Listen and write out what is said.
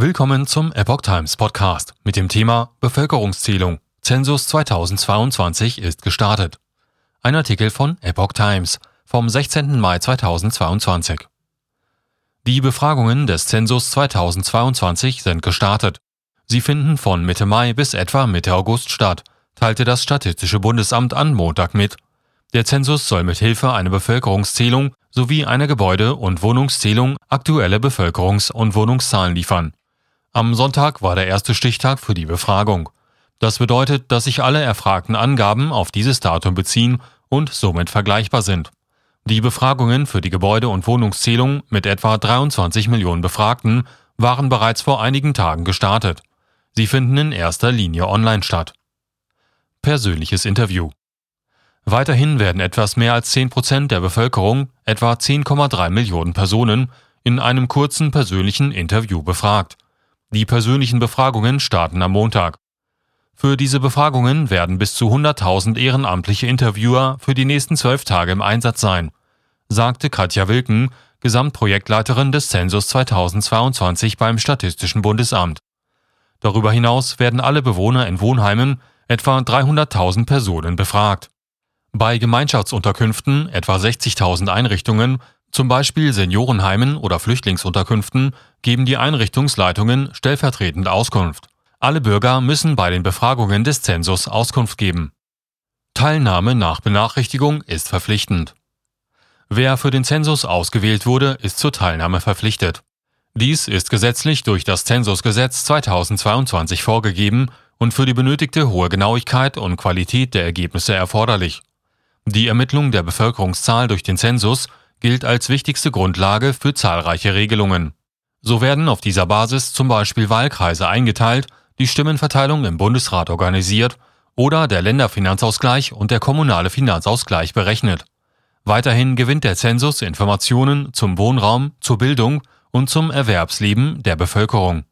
Willkommen zum Epoch Times Podcast mit dem Thema Bevölkerungszählung. Zensus 2022 ist gestartet. Ein Artikel von Epoch Times vom 16. Mai 2022. Die Befragungen des Zensus 2022 sind gestartet. Sie finden von Mitte Mai bis etwa Mitte August statt, teilte das Statistische Bundesamt an Montag mit. Der Zensus soll mit Hilfe einer Bevölkerungszählung sowie einer Gebäude- und Wohnungszählung aktuelle Bevölkerungs- und Wohnungszahlen liefern. Am Sonntag war der erste Stichtag für die Befragung. Das bedeutet, dass sich alle erfragten Angaben auf dieses Datum beziehen und somit vergleichbar sind. Die Befragungen für die Gebäude- und Wohnungszählung mit etwa 23 Millionen Befragten waren bereits vor einigen Tagen gestartet. Sie finden in erster Linie online statt. Persönliches Interview. Weiterhin werden etwas mehr als 10 Prozent der Bevölkerung, etwa 10,3 Millionen Personen, in einem kurzen persönlichen Interview befragt. Die persönlichen Befragungen starten am Montag. Für diese Befragungen werden bis zu 100.000 ehrenamtliche Interviewer für die nächsten zwölf Tage im Einsatz sein, sagte Katja Wilken, Gesamtprojektleiterin des Zensus 2022 beim Statistischen Bundesamt. Darüber hinaus werden alle Bewohner in Wohnheimen, etwa 300.000 Personen, befragt. Bei Gemeinschaftsunterkünften, etwa 60.000 Einrichtungen, zum Beispiel Seniorenheimen oder Flüchtlingsunterkünften geben die Einrichtungsleitungen stellvertretend Auskunft. Alle Bürger müssen bei den Befragungen des Zensus Auskunft geben. Teilnahme nach Benachrichtigung ist verpflichtend. Wer für den Zensus ausgewählt wurde, ist zur Teilnahme verpflichtet. Dies ist gesetzlich durch das Zensusgesetz 2022 vorgegeben und für die benötigte hohe Genauigkeit und Qualität der Ergebnisse erforderlich. Die Ermittlung der Bevölkerungszahl durch den Zensus gilt als wichtigste Grundlage für zahlreiche Regelungen. So werden auf dieser Basis zum Beispiel Wahlkreise eingeteilt, die Stimmenverteilung im Bundesrat organisiert oder der Länderfinanzausgleich und der kommunale Finanzausgleich berechnet. Weiterhin gewinnt der Zensus Informationen zum Wohnraum, zur Bildung und zum Erwerbsleben der Bevölkerung.